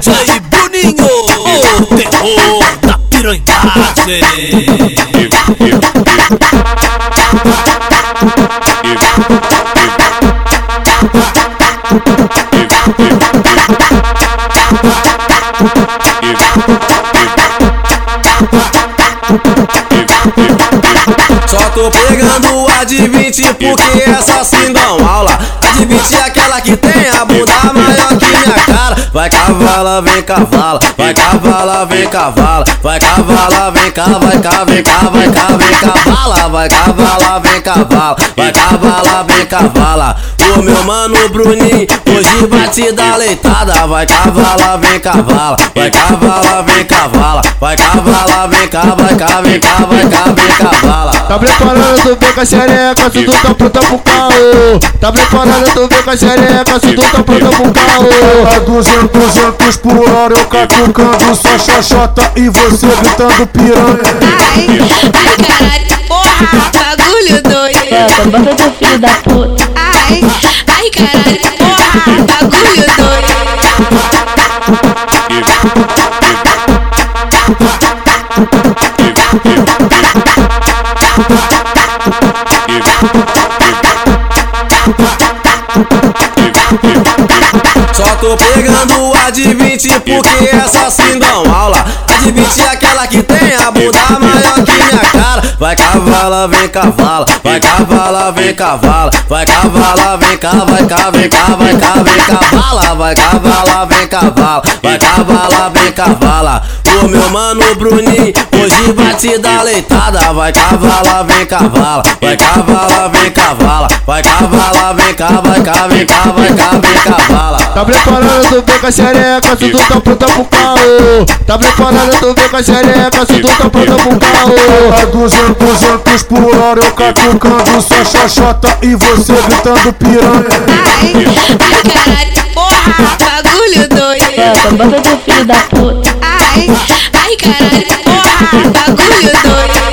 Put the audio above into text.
DJ Bruninho, o terror da piranhagem. Só tô pegando a de 20 porque essa sim dão aula. De 20 é aquela que tem a bunda maior que minha cara. Vai cavala, vem cavala, vai cavala, vem cavala, vai cavala, vem cá, vai cá, vem cá, vai cá, vem cavala, vai cavala, vem cavala, vai cavala, vem cavala. O meu mano Bruninho, hoje batida leitada, vai cavala, vem cavala, vai cavala, vem cavala, vai cavala, vem cá, vai cá, vem cá, vai cá, vem cavala. Tá preparado, tu vem com a xereca, se tu tá pronta pro caô. Tá preparado, tu vem com a xereca, se tu tá pronta pro caô. A 200, 200 por hora eu catucando só xoxota e você gritando piranha. Ai, ai caralho, porra, bagulho doido. Bota, bota teu filho da puta. Ai, ai caralho, porra, bagulho doido. Tô pegando a de 20 porque essa sim dão aula. A de 20 é aquela que tem a bunda maior que minha cara. Vai cavala, vem cavala, vai cavala, vem cavala, vai cavala, vem cá, vai cá, vem cá, vai cá, vem cavala, vai cavala, vem cavala, vai cavala, vem cavala. O meu mano Bruninho, hoje batida leitada, vai cavala, vem cavala, vai cavala, vem cavala, vai cavala, vem cá, vai cá, vem cá, vai cá, vem cavala. Tá preparado, vem com a xereca, se tu tá pronta pro caô. Tá tu vem com a xereca, se tu tá pronto pro carro. É 200, 200 por hora, eu catucando sua xaxota e você gritando piranha. Ai, ai caralho, porra, bagulho doido. É, banda do filho da puta. Ai, ai caralho, porra, bagulho doido.